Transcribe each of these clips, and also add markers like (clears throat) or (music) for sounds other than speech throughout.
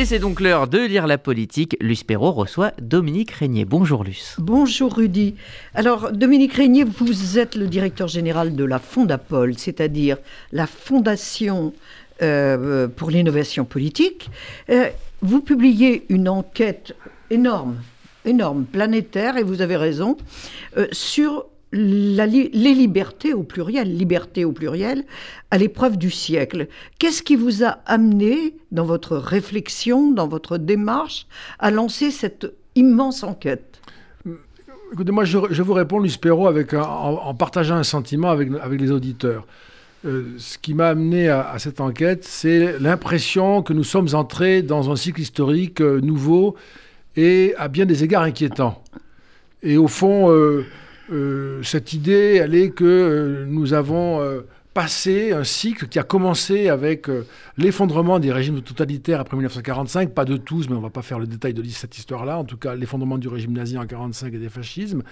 Et c'est donc l'heure de lire la politique. Luce Perrault reçoit Dominique Régnier. Bonjour Luce. Bonjour Rudy. Alors Dominique Régnier, vous êtes le directeur général de la Fondapol, c'est-à-dire la Fondation euh, pour l'innovation politique. Euh, vous publiez une enquête énorme, énorme, planétaire, et vous avez raison, euh, sur les libertés au pluriel, liberté au pluriel, à l'épreuve du siècle. Qu'est-ce qui vous a amené dans votre réflexion, dans votre démarche, à lancer cette immense enquête? Écoutez, moi, je, vous réponds, Luce Perrault, en, partageant un sentiment avec, avec les auditeurs. Euh, ce qui m'a amené à, cette enquête, c'est l'impression que nous sommes entrés dans un cycle historique euh, nouveau et à bien des égards inquiétant. Et au fond, euh, euh, cette idée, elle est que euh, nous avons euh, passé un cycle qui a commencé avec l'effondrement des régimes totalitaires après 1945, pas de tous, mais on ne va pas faire le détail de cette histoire-là, en tout cas l'effondrement du régime nazi en 1945 et des fascismes,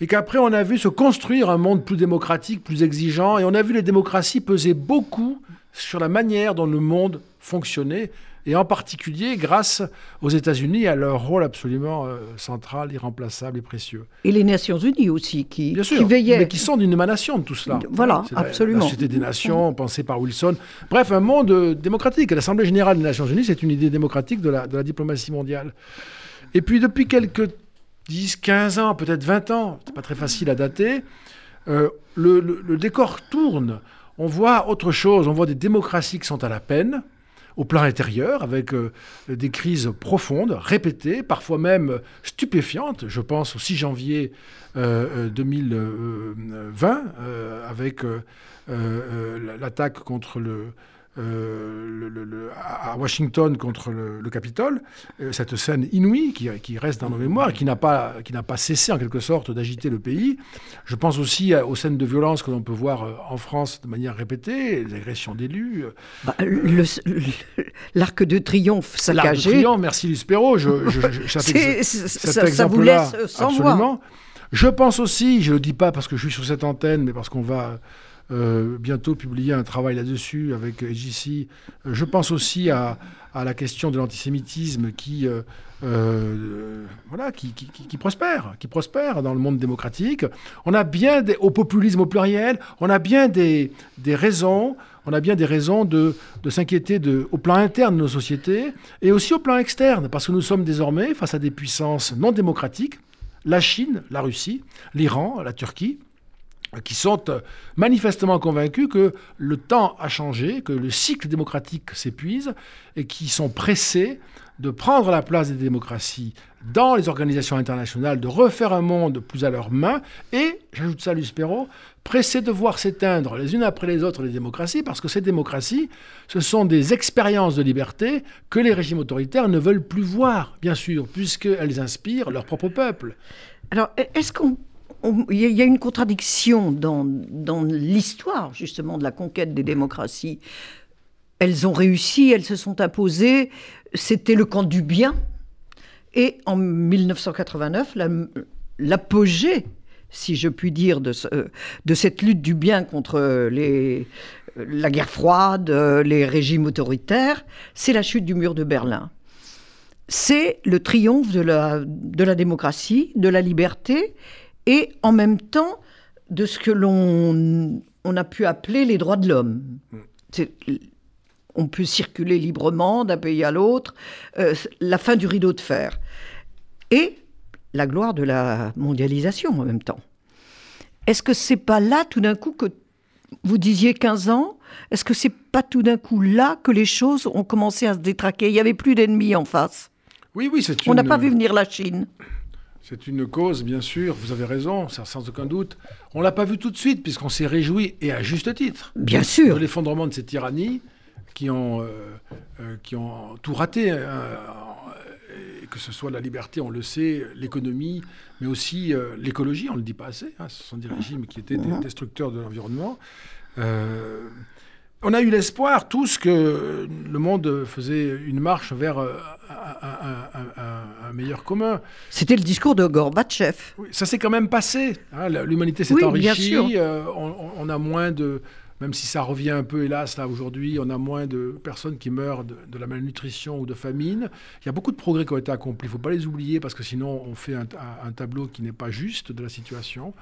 et qu'après on a vu se construire un monde plus démocratique, plus exigeant, et on a vu les démocraties peser beaucoup sur la manière dont le monde fonctionnait, et en particulier grâce aux États-Unis à leur rôle absolument euh, central, irremplaçable et précieux. Et les Nations Unies aussi, qui, Bien sûr, veillaient. Mais qui sont d'une émanation de tout cela. Voilà, absolument. La, des Nations, pensée par Wilson. Bref, un monde démocratique. L'Assemblée générale des Nations Unies, c'est une idée démocratique de la, de la diplomatie mondiale. Et puis depuis quelques 10, 15 ans, peut-être 20 ans, c'est pas très facile à dater, euh, le, le décor tourne. On voit autre chose, on voit des démocraties qui sont à la peine, au plan intérieur, avec euh, des crises profondes, répétées, parfois même stupéfiantes. Je pense au 6 janvier 2020, euh, avec l'attaque contre le, euh, le, à Washington contre le, Capitole, euh, cette scène inouïe qui, qui, reste dans nos mémoires et qui n'a pas, qui pas cessé en quelque sorte d'agiter le pays. Je pense aussi aux scènes de violence que l'on peut voir euh, en France de manière répétée, les agressions d'élus. Bah, l'arc de triomphe saccagé. L'arc de triomphe, merci Luspero. Je, je, je, (laughs) ça, ça, vous laisse sans absolument. Je pense aussi, je ne le dis pas parce que je suis sur cette antenne, mais parce qu'on va euh, bientôt publier un travail là-dessus avec JC. Euh, je pense aussi à, la question de l'antisémitisme qui, euh, voilà, qui, prospère, qui prospère dans le monde démocratique. On a bien, des, au populisme au pluriel, on a bien des, des raisons on a bien des raisons de, de s'inquiéter au plan interne de nos sociétés et aussi au plan externe, parce que nous sommes désormais face à des puissances non démocratiques, la Chine, la Russie, l'Iran, la Turquie, qui sont euh, manifestement convaincus que le temps a changé, que le cycle démocratique s'épuise, et qui sont pressés de prendre la place des démocraties dans les organisations internationales, de refaire un monde plus à leurs mains, et, j'ajoute ça Luspero, pressés de voir s'éteindre les unes après les autres les démocraties, parce que ces démocraties, ce sont des expériences de liberté que les régimes autoritaires ne veulent plus voir, bien sûr, puisqu'elles inspirent leur propre peuple. Alors, est-ce qu'on il y a une contradiction dans, l'histoire justement de la conquête des démocraties. Elles ont réussi, elles se sont imposées, c'était le camp du bien. Et en 1989, l'apogée, si je puis dire, de, de, cette lutte du bien contre la guerre froide, les régimes autoritaires, c'est la chute du mur de Berlin. C'est le triomphe de la démocratie, de la liberté, et en même temps de ce que l'on on a pu appeler les droits de l'homme. On peut circuler librement d'un pays à l'autre, euh, la fin du rideau de fer. Et la gloire de la mondialisation en même temps. Est-ce que c'est pas là tout d'un coup que vous disiez 15 ans Est-ce que c'est pas tout d'un coup là que les choses ont commencé à se détraquer? Il n'y avait plus d'ennemis en face. Oui, oui, c'est On n'a pas vu venir la Chine. C'est une cause, bien sûr, vous avez raison, sans aucun doute. On ne l'a pas vu tout de suite, puisqu'on s'est réjoui, et à juste titre, bien sûr. de l'effondrement de ces tyrannies qui ont, euh, euh, qui ont tout raté. Hein, que ce soit la liberté, on le sait, l'économie, mais aussi euh, l'écologie, on ne le dit pas assez. Hein, ce sont des régimes qui étaient mhm. destructeurs de l'environnement. On a eu l'espoir tous que le monde faisait une marche vers euh, un, meilleur commun. C'était le discours de Gorbatchev. ça s'est quand même passé. Hein, l'humanité s'est enrichie. Euh, on, a moins de, même si ça revient un peu, hélas, là aujourd'hui, on a moins de personnes qui meurent de, la malnutrition ou de famine. Il y a beaucoup de progrès qui ont été accomplis. Il ne faut pas les oublier parce que sinon on fait un, tableau qui n'est pas juste de la situation.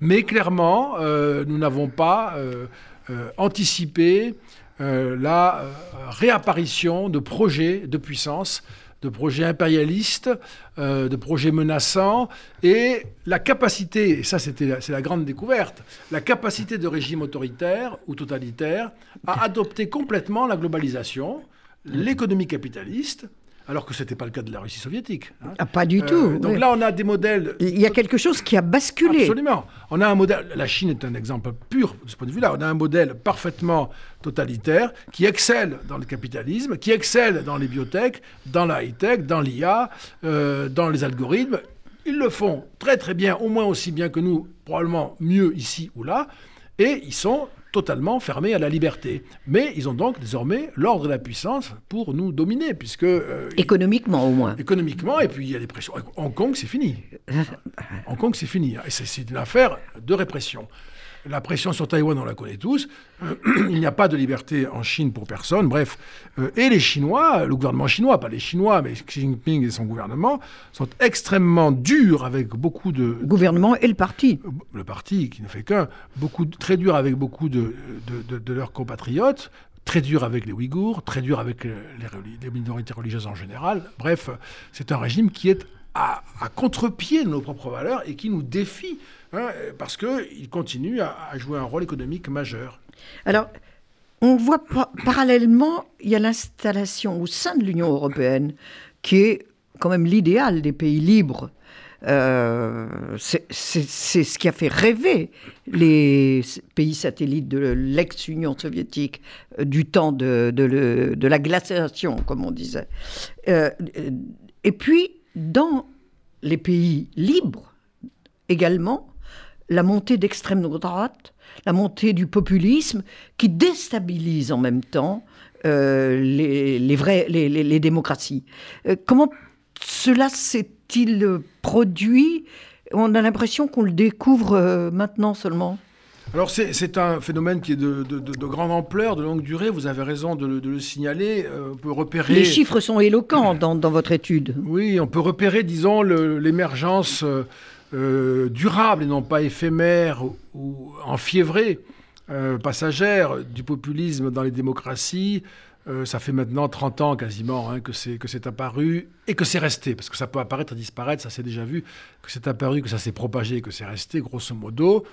Mais clairement, euh, nous n'avons pas euh, euh, anticipé la réapparition de projets de puissance de projets impérialistes, euh, de projets menaçants, et la capacité, et ça c'est la grande découverte, la capacité de régimes autoritaires ou totalitaires à adopter complètement la globalisation, l'économie capitaliste, alors que ce n'était pas le cas de la Russie soviétique. Hein. Ah, pas du euh, tout. Donc là, on a des modèles. Il y a quelque chose qui a basculé. Absolument. On a un modèle. La Chine est un exemple pur de ce point de vue-là. On a un modèle parfaitement totalitaire qui excelle dans le capitalisme, qui excelle dans les biotech, dans la high-tech, dans l'IA, euh, dans les algorithmes. Ils le font très très bien, au moins aussi bien que nous, probablement mieux ici ou là. Et ils sont totalement fermés à la liberté. Mais ils ont donc désormais l'ordre de la puissance pour nous dominer, puisque... Euh, économiquement au moins. Économiquement, et puis il y a des pressions. Hong Kong, c'est fini. (laughs) Hong Kong, c'est fini. Et c'est une affaire de répression. La pression sur Taïwan, on la connaît tous. Euh, (clears throat) il n'y a pas de liberté en Chine pour personne. Bref. Euh, et les Chinois, le gouvernement chinois, pas les Chinois, mais Xi Jinping et son gouvernement, sont extrêmement durs avec beaucoup de. Le gouvernement et le parti. Euh, le parti, qui ne fait qu'un. Beaucoup, très dur avec beaucoup de, de, leurs compatriotes très dur avec les Ouïghours, très dur avec les, les, minorités religieuses en général. Bref, c'est un régime qui est à, à contre-pied de nos propres valeurs et qui nous défie Hein, parce qu'il continue à, jouer un rôle économique majeur. Alors, on voit parallèlement, il y a l'installation au sein de l'Union européenne, qui est quand même l'idéal des pays libres. Euh, c'est ce qui a fait rêver les pays satellites de l'ex-Union soviétique euh, du temps de, de, la glaciation, comme on disait. Euh, et puis, dans les pays libres également, la montée d'extrême droite, la montée du populisme, qui déstabilise en même temps euh, les, les, démocraties. Euh, comment cela s'est-il produit? On a l'impression qu'on le découvre euh, maintenant seulement. Alors c'est un phénomène qui est de, grande ampleur, de longue durée, vous avez raison de, le signaler. on peut repérer... Les chiffres sont éloquents dans, dans votre étude. Oui, on peut repérer, disons, l'émergence euh, durable et non pas éphémère ou, enfiévrée, euh, passagère du populisme dans les démocraties. Euh, ça fait maintenant 30 ans quasiment hein, que c'est apparu et que c'est resté, parce que ça peut apparaître et disparaître, ça s'est déjà vu, que c'est apparu, que ça s'est propagé, que c'est resté, grosso modo.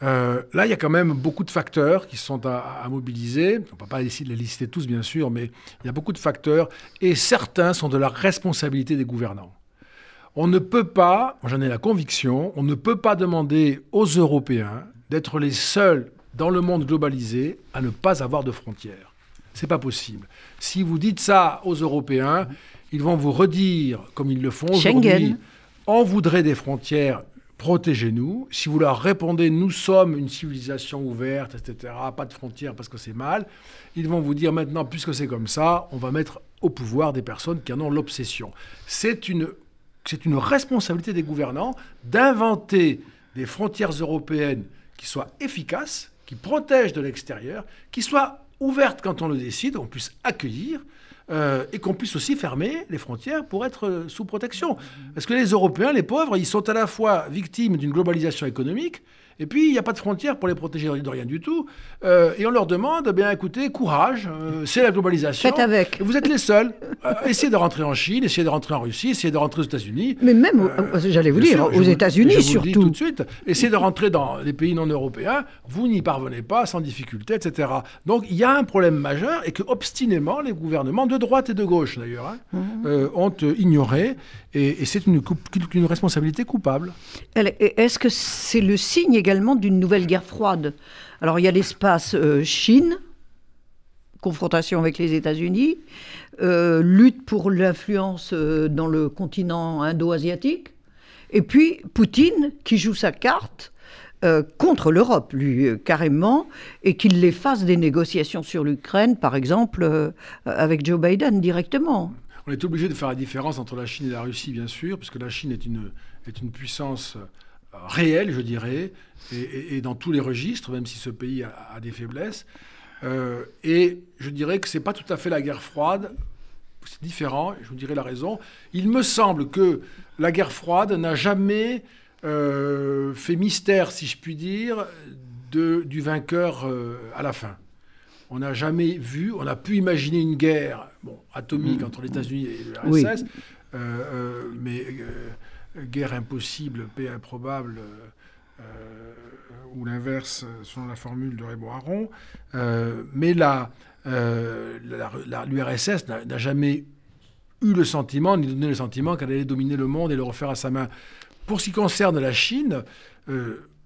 là, il y a quand même beaucoup de facteurs qui sont à, à mobiliser. On ne peut pas les lister tous, bien sûr, mais il y a beaucoup de facteurs, et certains sont de la responsabilité des gouvernants. On ne peut pas, j'en ai la conviction, on ne peut pas demander aux Européens d'être les seuls dans le monde globalisé à ne pas avoir de frontières. C'est pas possible. Si vous dites ça aux Européens, ils vont vous redire, comme ils le font aujourd'hui, on voudrait des frontières, protégez-nous. Si vous leur répondez, nous sommes une civilisation ouverte, etc., pas de frontières parce que c'est mal, ils vont vous dire maintenant, puisque c'est comme ça, on va mettre au pouvoir des personnes qui en ont l'obsession. C'est une c'est une responsabilité des gouvernants d'inventer des frontières européennes qui soient efficaces, qui protègent de l'extérieur, qui soient ouvertes quand on le décide, qu'on puisse accueillir, euh, et qu'on puisse aussi fermer les frontières pour être euh, sous protection. Parce que les Européens, les pauvres, ils sont à la fois victimes d'une globalisation économique, et puis, il n'y a pas de frontières pour les protéger de rien du tout. Euh, et on leur demande, eh bien écoutez, courage, euh, c'est la globalisation. Faites avec. Vous êtes les seuls. Euh, essayez de rentrer en Chine, essayez de rentrer en Russie, essayez de rentrer aux États-unis. Mais même, j'allais vous dire, aux États-Unis surtout. Dis tout de suite. Essayez de rentrer dans les pays non europééens, vous n'y parvenez pas sans difficulté, etc. Donc, il y a un problème majeur et que, obstinément, les gouvernements, de droite et de gauche d'ailleurs, hein, mmh. ont ignoré. Et, c'est une, une responsabilité coupable. Est-ce que c'est le signe également d'une nouvelle guerre froide. Alors il y a l'espace euh, Chine, confrontation avec les États-Unis, euh, lutte pour l'influence euh, dans le continent indo-asiatique, et puis Poutine qui joue sa carte. contre l'Europe, lui, carrément, et qu'il les des négociations sur l'Ukraine, par exemple, avec Joe Biden directement. On est obligé de faire la différence entre la Chine et la Russie, bien sûr, puisque la Chine est une, est une puissance réelle, je dirais, et, dans tous les registres, même si ce pays a, des faiblesses. Euh, et je dirais que ce n'est pas tout à fait la guerre froide, c'est différent, je vous dirai la raison. Il me semble que la guerre froide n'a jamais euh, fait mystère, si je puis dire, de, du vainqueur euh, à la fin. On n'a jamais vu, on a pu imaginer une guerre bon, atomique mm. entre les États-Unis et l'URSS, mais guerre impossible, paix improbable ou l'inverse selon la formule de Raymond Aron. Euh, mais euh, l'URSS n'a jamais eu le sentiment, ni donné le sentiment qu'elle allait dominer le monde et le refaire à sa main. Pour ce qui concerne la Chine,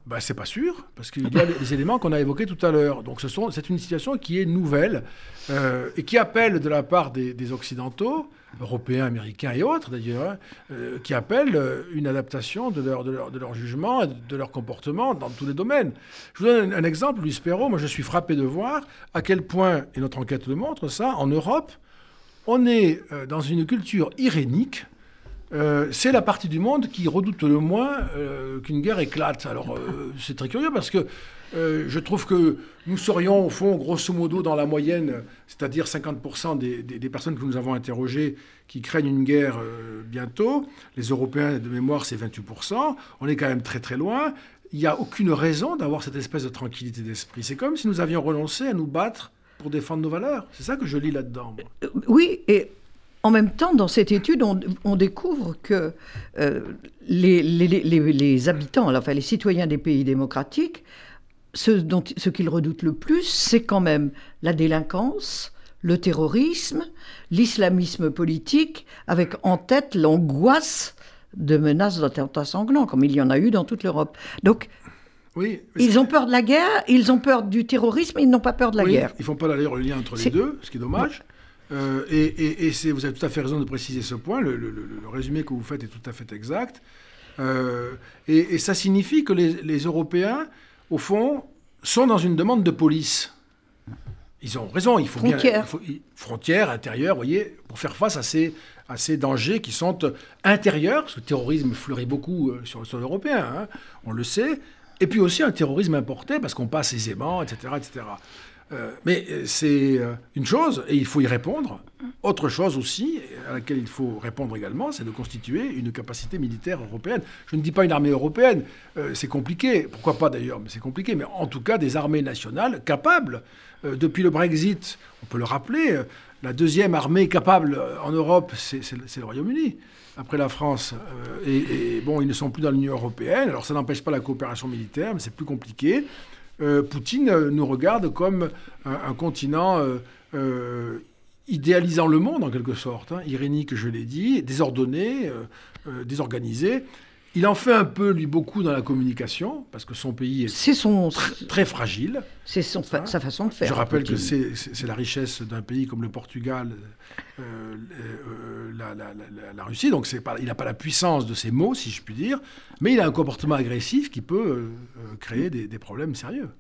bah, c'est pas sûr, parce qu'il y a (laughs) les éléments qu'on a évoqués tout à l'heure. Donc c'est une situation qui est nouvelle euh, et qui appelle de la part des, Occidentaux, Européens, Américains et autres d'ailleurs, hein, euh, qui appelle euh, une adaptation de leur, de, leur, de leur jugement, de leur comportement dans tous les domaines. Je vous donne un, exemple, Luis Perrault, moi je suis frappé de voir à quel point, et notre enquête le montre ça, en Europe, on est dans une culture irénique euh, c'est la partie du monde qui redoute le moins euh, qu'une guerre éclate. Alors, euh, c'est très curieux parce que je trouve que nous serions, au fond, grosso modo, dans la moyenne, c'est-à-dire 50% des, des, personnes que nous avons interrogées qui craignent une guerre bientôt. Les Européens, de mémoire, c'est 28%. On est quand même très, très loin. Il n'y a aucune raison d'avoir cette espèce de tranquillité d'esprit. C'est comme si nous avions renoncé à nous battre pour défendre nos valeurs. C'est ça que je lis là-dedans. Oui, et en même temps, dans cette étude, on, découvre que euh, les, habitants, enfin les citoyens des pays démocratiques, ce, dont, ce qu'ils redoutent le plus, c'est quand même la délinquance, le terrorisme, l'islamisme politique, avec en tête l'angoisse de menaces d'attentats sanglants, comme il y en a eu dans toute l'Europe. Donc, oui, ils ont peur de la guerre, ils ont peur du terrorisme, ils n'ont pas peur de la guerre. Ils font pas d'ailleurs le lien entre les deux, ce qui est dommage. Euh, et, vous avez tout à fait raison de préciser ce point. Le, résumé que vous faites est tout à fait exact. Euh, et, ça signifie que les, Européens, au fond, sont dans une demande de police. Ils ont raison, il faut bien. frontières, intérieures, vous voyez, pour faire face à ces, à ces dangers qui sont intérieurs, parce que le terrorisme fleurit beaucoup euh, sur le sol européen, hein, on le sait, et puis aussi un terrorisme importé, parce qu'on passe aisément, etc. etc. Euh, mais euh, c'est euh, une chose, et il faut y répondre. Autre chose aussi, à laquelle il faut répondre également, c'est de constituer une capacité militaire européenne. Je ne dis pas une armée européenne, c'est compliqué, pourquoi pas d'ailleurs, mais c'est compliqué, mais en tout cas des armées nationales capables. depuis le Brexit, on peut le rappeler, la deuxième armée capable en Europe, c'est le Royaume-Uni après la France. et, bon, ils ne sont plus dans l'Union européenne. Alors ça n'empêche pas la coopération militaire, mais c'est plus compliqué. Euh, Poutine euh, nous regarde comme un, continent euh, idéalisant le monde en quelque sorte, hein, irénique, je l'ai dit, désordonné, désorganisé. Il en fait un peu, lui, beaucoup dans la communication, parce que son pays est, son... très fragile. C'est sa façon de faire. Je rappelle que c'est la richesse d'un pays comme le Portugal, euh, euh, la, Russie, donc pas, il n'a pas la puissance de ses mots, si je puis dire, mais il a un comportement agressif qui peut euh, créer des, problèmes sérieux.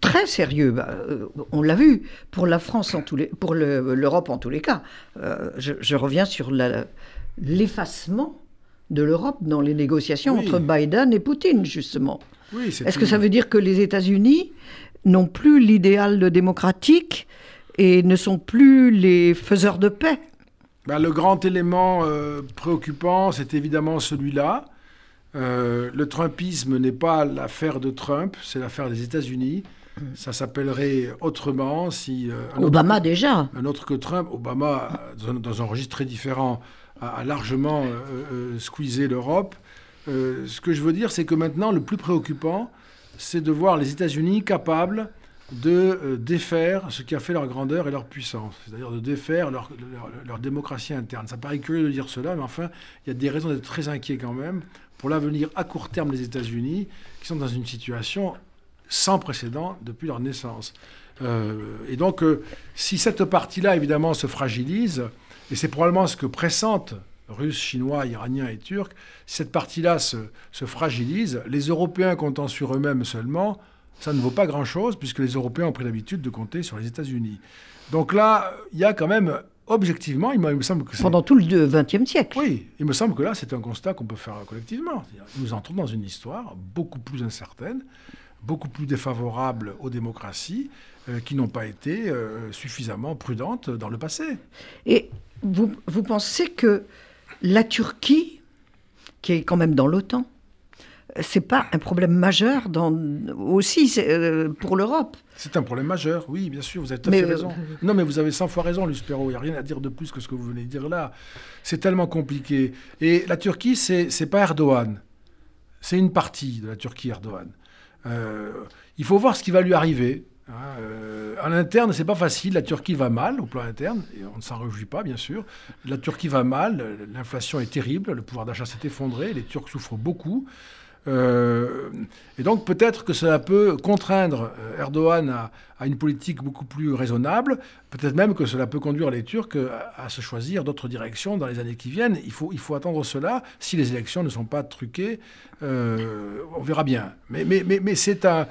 Très sérieux, bah, on l'a vu, pour la France, en tous les, pour l'Europe en tous les cas. Je, je, reviens sur l'effacement de l'Europe dans les négociations entre Biden et Poutine, justement. Est-ce que ça veut dire que les États-Unis n'ont plus l'idéal démocratique et ne sont plus les faiseurs de paix? Bah, Le grand élément euh, préoccupant, c'est évidemment celui-là. Euh, le Trumpisme n'est pas l'affaire de Trump, c'est l'affaire des États-Unis. Ça s'appellerait autrement si... Euh, Obama déjà. Un autre que Trump. Obama, dans un registre très différent, a, largement euh, euh, squeezé l'Europe. Euh, ce que je veux dire, c'est que maintenant, le plus préoccupant, c'est de voir les États-Unis capables de défaire ce qui a fait leur grandeur et leur puissance, c'est-à-dire de défaire leur, démocratie interne. Ça paraît curieux de dire cela, mais enfin, il y a des raisons d'être très inquiet quand même pour l'avenir à court terme des États-Unis, qui sont dans une situation sans précédent depuis leur naissance. et donc, si cette partie-là, évidemment, se fragilise, et c'est probablement ce que pressentent Russes, Chinois, Iraniens et Turcs. Si cette partie-là se, fragilise, les Européens comptant sur eux-mêmes seulement, ça ne vaut pas grand-chose, puisque les Européens ont pris l'habitude de compter sur les États-Unis. Donc là, il y a quand même objectivement, il me semble que Pendant tout le XXe siècle. Oui, il me semble que là, c'est un constat qu'on peut faire collectivement. Nous entrons dans une histoire beaucoup plus incertaine, beaucoup plus défavorable aux démocraties, euh, qui n'ont pas été euh, suffisamment prudentes dans le passé. Et vous, vous pensez que la Turquie, qui est quand même dans l'OTAN, c'est pas un problème majeur dans, aussi euh, pour l'Europe? C'est un problème majeur, oui, bien sûr, vous avez tout à fait raison. Non, mais vous avez 100 fois raison, Luspero, il n'y a rien à dire de plus que ce que vous venez de dire là. C'est tellement compliqué. Et la Turquie, c'est n'est pas Erdogan. C'est une partie de la Turquie, Erdogan. Euh, il faut voir ce qui va lui arriver. Hein, euh, en interne, c'est pas facile. La Turquie va mal au plan interne, et on ne s'en réjouit pas, bien sûr. La Turquie va mal, l'inflation est terrible, le pouvoir d'achat s'est effondré, les Turcs souffrent beaucoup. Euh, et donc peut-être que cela peut contraindre euh, Erdogan à, une politique beaucoup plus raisonnable. Peut-être même que cela peut conduire les Turcs à, se choisir d'autres directions dans les années qui viennent. Il faut, il faut attendre cela. Si les élections ne sont pas truquées, euh, on verra bien. Mais, mais, mais, c'est un,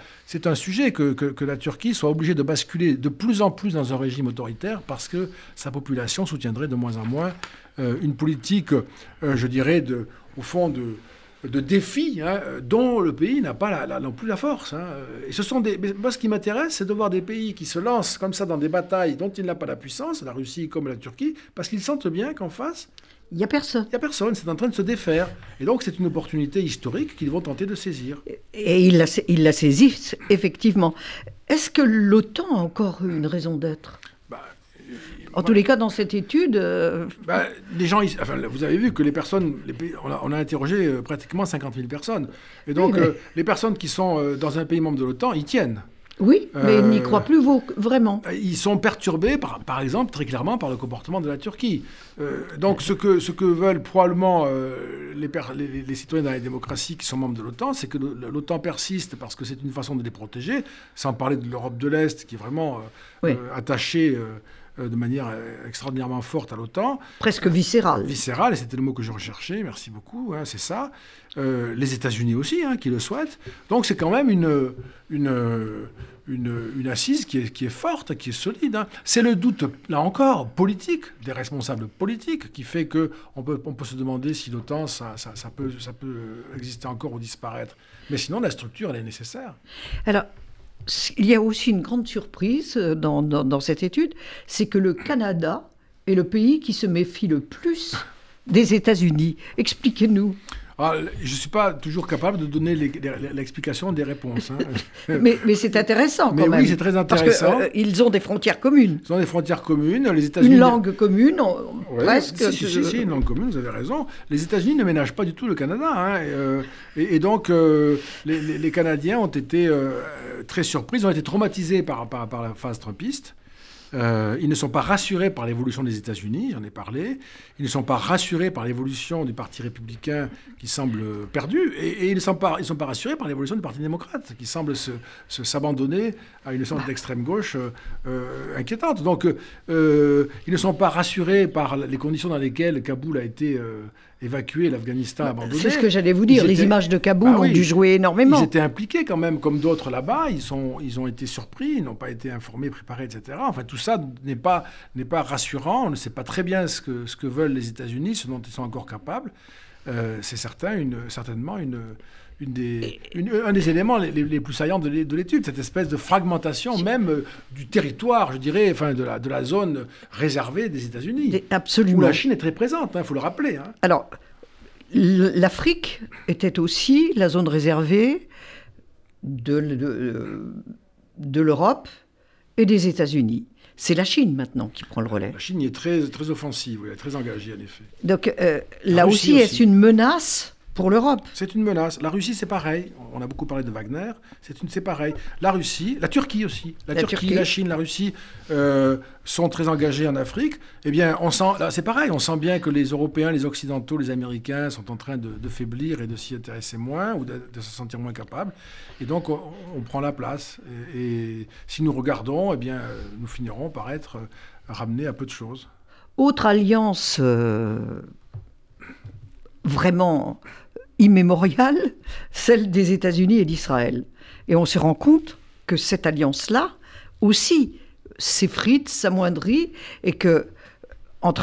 un sujet que, que, la Turquie soit obligée de basculer de plus en plus dans un régime autoritaire parce que sa population soutiendrait de moins en moins une politique, je dirais, de, au fond, de de défis hein, dont le pays n'a pas non plus la force. Hein. Et ce sont des, moi, ce qui m'intéresse, c'est de voir des pays qui se lancent comme ça dans des batailles dont il n'a pas la puissance, la Russie comme la Turquie, parce qu'ils sentent bien qu'en face, il n'y a personne. Il n'y a personne, c'est en train de se défaire. Et donc c'est une opportunité historique qu'ils vont tenter de saisir. Et ils la, il la saisissent, effectivement. Est-ce que l'OTAN a encore une raison d'être? En tous les cas, dans cette étude. Euh, bah, les gens, enfin, vous avez vu que les personnes, les on, a, interrogé euh, pratiquement 50 000 personnes. Et donc, euh, les personnes qui sont dans un pays membre de l'OTAN, ils tiennent. Oui, mais ils n'y croient plus vraiment. Ils sont perturbés, par, par, exemple, très clairement, par le comportement de la Turquie. donc, ce que, ce que veulent probablement les, les, citoyens dans les démocraties qui sont membres de l'OTAN, c'est que l'OTAN persiste parce que c'est une façon de les protéger, sans parler de l'Europe de l'Est qui est vraiment attachée de manière euh, extraordinairement forte à l'OTAN. Presque viscérale. Viscérale, et c'était le mot que je recherchais, merci beaucoup, hein, c'est ça. Euh, les États-Unis aussi, hein, qui le souhaitent. Donc c'est quand même une, une, une, assise qui est, qui est, forte, qui est solide. Hein. C'est le doute, là encore, politique, des responsables politiques, qui fait qu'on peut, on peut se demander si l'OTAN, ça, ça, ça, peut, ça peut exister encore ou disparaître. Mais sinon, la structure, elle est nécessaire. Alors, il y a aussi une grande surprise euh, dans, cette étude, c'est que le Canada est le pays qui se méfie le plus des États-Unis. Expliquez-nous. Ah, je ne suis pas toujours capable de donner l'explication des réponses. Hein. (laughs) mais, c'est intéressant quand mais même. Oui, c'est très intéressant. Parce euh, ont des frontières communes. Ils ont des frontières communes. Les États-Unis. Une langue commune, presque. Si, si, si, une langue commune, vous avez raison. Les États-Unis ne ménagent pas du tout le Canada. Hein, euh, et, donc, euh, les, Canadiens ont été très surpris. Ils ont été traumatisés par, par, par la phase trumpiste. Euh, ils ne sont pas rassurés par l'évolution des États-Unis, j'en ai parlé. Ils ne sont pas rassurés par l'évolution du Parti républicain qui semble perdu. Et, ils ne sont pas, rassurés par l'évolution du Parti démocrate qui semble s'abandonner à une sorte d'extrême gauche euh, euh, inquiétante. Donc, ils ne sont pas rassurés par les conditions dans lesquelles Kaboul a été évacué, l'Afghanistan abandonné. C'est ce que j'allais vous dire. les images de Kaboul bah ont dû jouer énormément. Ils étaient impliqués quand même, comme d'autres là-bas. Ils, sont, ils ont été surpris, ils n'ont pas été informés, préparés, etc. Enfin, tout ça n'est pas, pas rassurant. On ne sait pas très bien ce que, ce que veulent les États-Unis, ce dont ils sont encore capables. Euh, c'est certain, une, certainement une, une des, un des éléments les, plus saillants de l'étude, cette espèce de fragmentation même euh, du territoire, je dirais, enfin de la, de la zone réservée des États-Unis. Absolument. Où la Chine est très présente, il hein, faut le rappeler. Hein. Alors, l'Afrique était aussi la zone réservée de, de, de l'Europe et des États-Unis. C'est la Chine maintenant qui prend le relais. La Chine est très, très offensive, elle est très engagée en effet. Donc euh, là aussi, est-ce une menace pour l'Europe. C'est une menace. La Russie, c'est pareil. On a beaucoup parlé de Wagner. C'est une, c'est pareil. La Russie, la Turquie aussi. La, Turquie, la Chine, la Russie euh, sont très engagés en Afrique. Eh bien, on sent, là, c'est pareil. On sent bien que les Européens, les Occidentaux, les Américains sont en train de, faiblir et de s'y intéresser moins ou de, se sentir moins capables. Et donc, on, prend la place. Et, si nous regardons, eh bien, nous finirons par être ramenés à peu de choses. Autre alliance. Euh, vraiment immémoriale, celle des États-Unis et d'Israël. Et on se rend compte que cette alliance-là aussi s'effrite, s'amoindrit, et que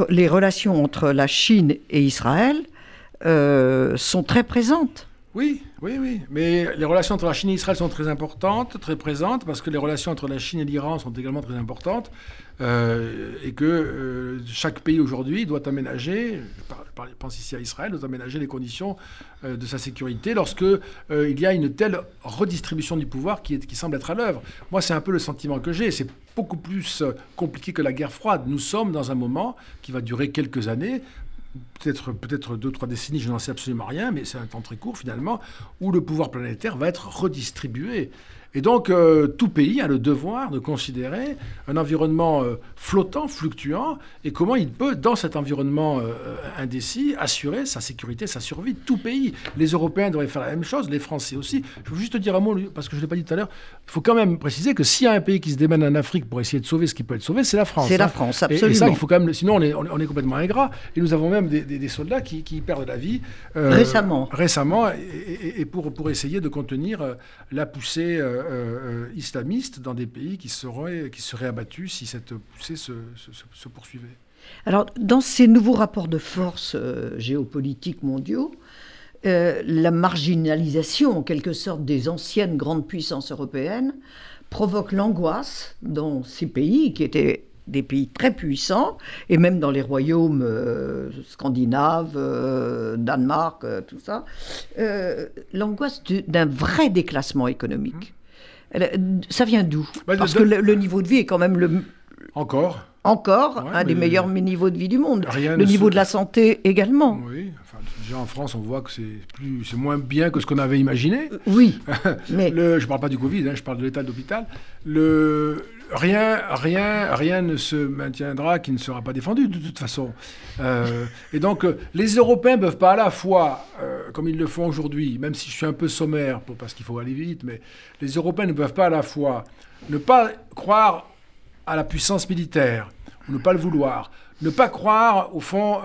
les relations entre la Chine et Israël euh, sont très présentes. Oui, oui, oui. Mais les relations entre la Chine et Israël sont très importantes, très présentes, parce que les relations entre la Chine et l'Iran sont également très importantes, euh, et que euh, chaque pays aujourd'hui doit aménager, je pense ici à Israël, doit aménager les conditions euh, de sa sécurité lorsque il y a une telle redistribution du pouvoir qui, qui semble être à l'œuvre. Moi, c'est un peu le sentiment que j'ai. C'est beaucoup plus compliqué que la guerre froide. Nous sommes dans un moment qui va durer quelques années peut-être peut-être deux trois décennies, je n'en sais absolument rien, mais c'est un temps très court finalement où le pouvoir planétaire va être redistribué et donc, euh, tout pays a le devoir de considérer un environnement euh, flottant, fluctuant, et comment il peut, dans cet environnement euh, indécis, assurer sa sécurité, sa survie. Tout pays. Les Européens devraient faire la même chose, les Français aussi. Je veux juste dire un mot, parce que je ne l'ai pas dit tout à l'heure, il faut quand même préciser que s'il y a un pays qui se démène en Afrique pour essayer de sauver ce qui peut être sauvé, c'est la France. C'est la hein. France, absolument. Et, ça, il faut quand même, sinon on est, on est, complètement ingrat. Et nous avons même des, soldats qui, perdent la vie. récemment. Récemment, et, pour, pour essayer de contenir la poussée euh, euh, islamistes dans des pays qui seraient, qui seraient abattus si cette poussée se, poursuivait. Alors, dans ces nouveaux rapports de force euh, géopolitiques mondiaux, la marginalisation, en quelque sorte, des anciennes grandes puissances européennes provoque l'angoisse dans ces pays qui étaient des pays très puissants, et même dans les royaumes scandinaves, Danemark, tout ça, l'angoisse d'un vrai déclassement économique. Ça vient d'où? Bah, Parce que le, niveau de vie est quand même le... Encore encore un des meilleurs niveaux de vie du monde. le niveau de la santé également. Oui, enfin, déjà en France, on voit que c'est moins bien que ce qu'on avait imaginé. Oui, (laughs) mais je ne parle pas du Covid, hein, je parle de l'état d'hôpital. Le, rien, rien, rien ne se maintiendra qui ne sera pas défendu de toute façon. Euh, et donc, euh, les Européens ne peuvent pas à la fois, euh, comme ils le font aujourd'hui, même si je suis un peu sommaire parce qu'il faut aller vite, mais les Européens ne peuvent pas à la fois ne pas croire à la puissance militaire, ou ne pas le vouloir, ne pas croire au fond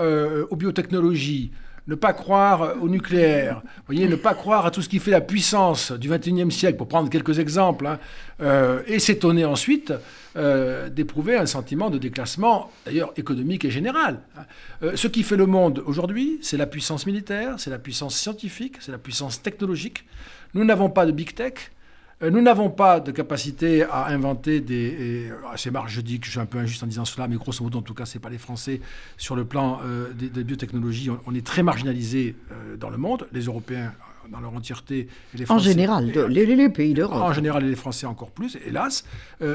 aux biotechnologies, ne pas croire au nucléaire, ne pas croire à tout ce qui fait la puissance du XXIe siècle, pour prendre quelques exemples, hein, euh, et s'étonner ensuite euh, d'éprouver un sentiment de déclassement, d'ailleurs économique et général. Hein. Euh, ce qui fait le monde aujourd'hui, c'est la puissance militaire, c'est la puissance scientifique, c'est la puissance technologique. Nous n'avons pas de big tech, euh, nous n'avons pas de capacité à inventer des. C'est marrant, je dis que je suis un peu injuste en disant cela, mais grosso modo, en tout cas, ce n'est pas les Français. Sur le plan euh, des, biotechnologies, on, est très marginalisé euh, dans le monde. Les Européens dans leur entièreté. Et les Français, en général, les, pays d'Europe. En général, et les Français encore plus, hélas.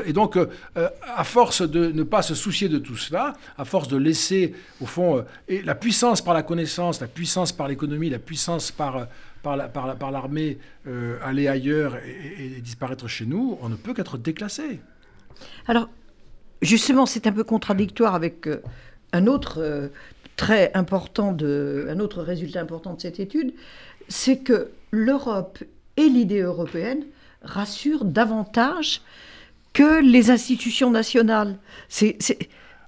et donc, à force de ne pas se soucier de tout cela, à force de laisser, au fond, et la puissance par la connaissance, la puissance par l'économie, la puissance par par l'armée euh, aller ailleurs et, disparaître chez nous, on ne peut qu'être déclassé. Alors, justement, c'est un peu contradictoire avec euh, un autre euh, important de, un autre résultat important de cette étude, c'est que l'Europe et l'idée européenne rassurent davantage que les institutions nationales. C'est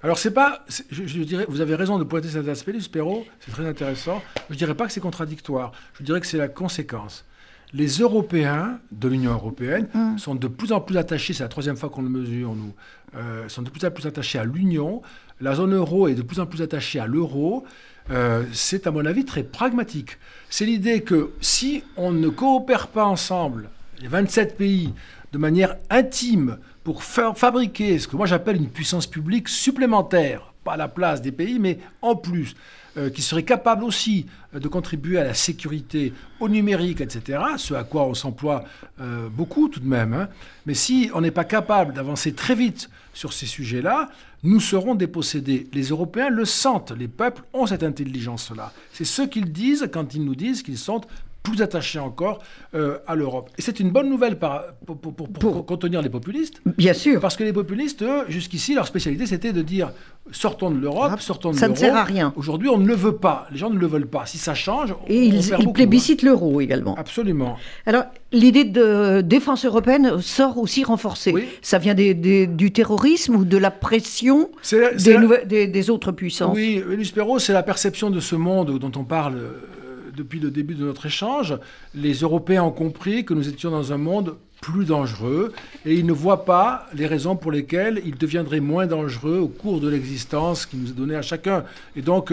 alors c'est pas, je, dirais, vous avez raison de pointer cet aspect, Luspero, c'est très intéressant. Je dirais pas que c'est contradictoire. Je dirais que c'est la conséquence. Les Européens de l'Union européenne mm. sont de plus en plus attachés, c'est la troisième fois qu'on le mesure, nous, euh, sont de plus en plus attachés à l'Union. La zone euro est de plus en plus attachée à l'euro. Euh, c'est à mon avis très pragmatique. C'est l'idée que si on ne coopère pas ensemble, les 27 pays, de manière intime, pour fabriquer ce que moi j'appelle une puissance publique supplémentaire, pas à la place des pays, mais en plus, euh, qui serait capable aussi euh, de contribuer à la sécurité, au numérique, etc., ce à quoi on s'emploie euh, beaucoup tout de même. Hein. Mais si on n'est pas capable d'avancer très vite sur ces sujets-là, nous serons dépossédés. Les Européens le sentent, les peuples ont cette intelligence-là. C'est ce qu'ils disent quand ils nous disent qu'ils sont plus attaché encore euh, à l'Europe. Et c'est une bonne nouvelle pour, pour, contenir les populistes. Bien sûr. Parce que les populistes, jusqu'ici, leur spécialité, c'était de dire sortons de l'Europe, sortons de l'euro. Ça ne sert à rien. Aujourd'hui, on ne le veut pas. Les gens ne le veulent pas. Si ça change, Et on, ils, ils plébiscitent l'euro également. Absolument. Alors, l'idée de défense européenne sort aussi renforcée. Ça vient du terrorisme ou de la pression des, des, autres puissances? Oui, Luspero, c'est la perception de ce monde dont on parle depuis le début de notre échange, les Européens ont compris que nous étions dans un monde plus dangereux et il ne voit pas les raisons pour lesquelles il deviendrait moins dangereux au cours de l'existence qui nous est donnée à chacun. Et donc,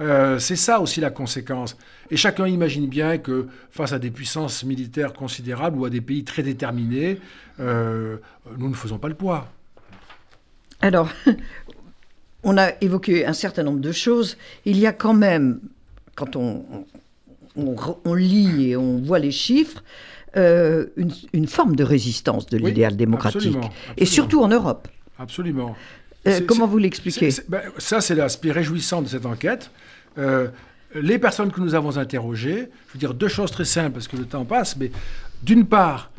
euh, c'est ça aussi la conséquence. Et chacun imagine bien que face à des puissances militaires considérables ou à des pays très déterminés, euh, nous ne faisons pas le poids. Alors, (laughs) on a évoqué un certain nombre de choses. Il y a quand même, quand on, on, lit et on voit les chiffres, euh, une, forme de résistance de l'idéal démocratique. Et surtout en Europe. Absolument. Euh, comment vous l'expliquez ben, Ça, c'est l'aspect réjouissant de cette enquête. Euh, les personnes que nous avons interrogées, je veux dire deux choses très simples parce que le temps passe, mais d'une part,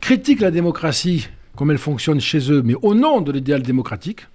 critiquent la démocratie comme elle fonctionne chez eux, mais au nom de l'idéal démocratique.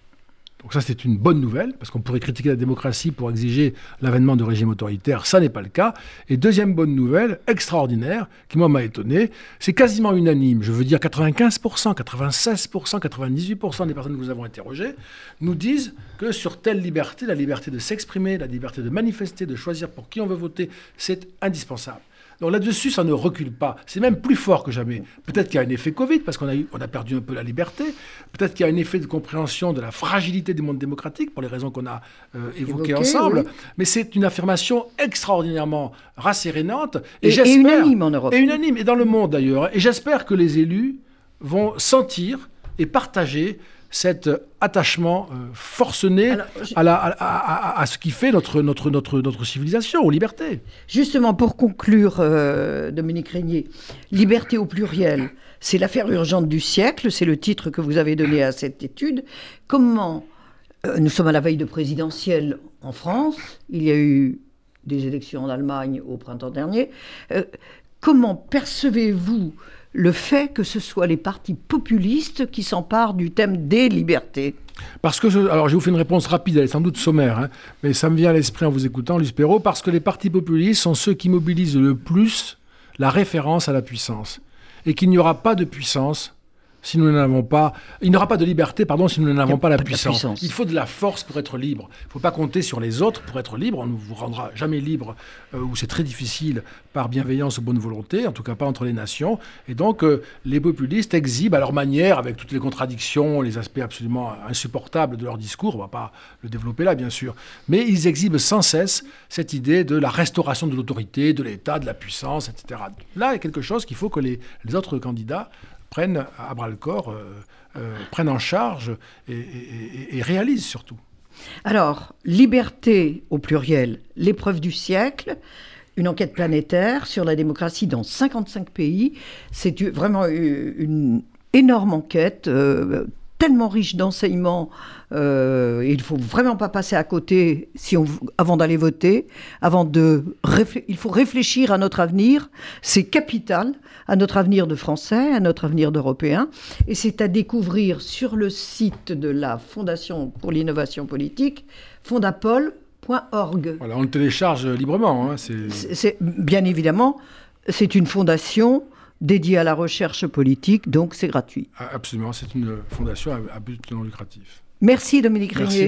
Donc ça, c'est une bonne nouvelle, parce qu'on pourrait critiquer la démocratie pour exiger l'avènement de régimes autoritaires. Ça n'est pas le cas. Et deuxième bonne nouvelle, extraordinaire, qui moi m'a étonné, c'est quasiment unanime. Je veux dire 95%, 96%, 98% des personnes que nous avons interrogées nous disent que sur telle liberté, la liberté de s'exprimer, la liberté de manifester, de choisir pour qui on veut voter, c'est indispensable. Donc là-dessus, ça ne recule pas. C'est même plus fort que jamais. Peut-être qu'il y a un effet Covid, parce qu'on a, on a perdu un peu la liberté. Peut-être qu'il y a un effet de compréhension de la fragilité du monde démocratique, pour les raisons qu'on a euh, évoquées ensemble. Mais c'est une affirmation extraordinairement rassérénante. Et, et, et unanime en Europe. Et unanime, et dans le monde d'ailleurs. Et j'espère que les élus vont sentir et partager cet attachement euh, forcené à, ce qui fait notre, notre, notre, notre civilisation, aux libertés. Justement, pour conclure, euh, Dominique Régnier, liberté au pluriel, c'est l'affaire urgente du siècle, c'est le titre que vous avez donné à cette étude. Comment, euh, nous sommes à la veille de présidentielle en France, il y a eu des élections en Allemagne au printemps dernier, comment percevez-vous le fait que ce soit les partis populistes qui s'emparent du thème des libertés? Parce que, alors je vous fais une réponse rapide, elle est sans doute sommaire, hein, mais ça me vient à l'esprit en vous écoutant, Perrault, parce que les partis populistes sont ceux qui mobilisent le plus la référence à la puissance. Et qu'il n'y aura pas de puissance si nous n'avons pas, il n'y aura pas de liberté, pardon, si nous n'avons pas, la, puissance. Il faut de la force pour être libre. Il ne faut pas compter sur les autres pour être libre. On ne vous rendra jamais libre, euh, ou c'est très difficile par bienveillance ou bonne volonté, en tout cas pas entre les nations. Et donc, euh, les populistes exhibent à leur manière, avec toutes les contradictions, les aspects absolument insupportables de leur discours, on ne va pas le développer là, bien sûr, mais ils exhibent sans cesse cette idée de la restauration de l'autorité, de l'État, de la puissance, etc. Là, il y a quelque chose qu'il faut que les autres candidats prennent à bras le corps, euh, euh, prennent en charge et, réalisent surtout. Alors, liberté au pluriel, l'épreuve du siècle, une enquête planétaire sur la démocratie dans 55 pays. C'est vraiment une énorme enquête, euh, tellement riche d'enseignements. Euh, il faut vraiment pas passer à côté si on, avant d'aller voter, avant de il faut réfléchir à notre avenir. C'est capital à notre avenir de Français, à notre avenir d'Européens, et c'est à découvrir sur le site de la Fondation pour l'innovation politique, fondapol.org. Voilà, on le télécharge librement. Hein, c'est bien évidemment, c'est une fondation dédié à la recherche politique, donc c'est gratuit. Ah, absolument, c'est une fondation à but non lucratif. Merci Dominique Régnier. Merci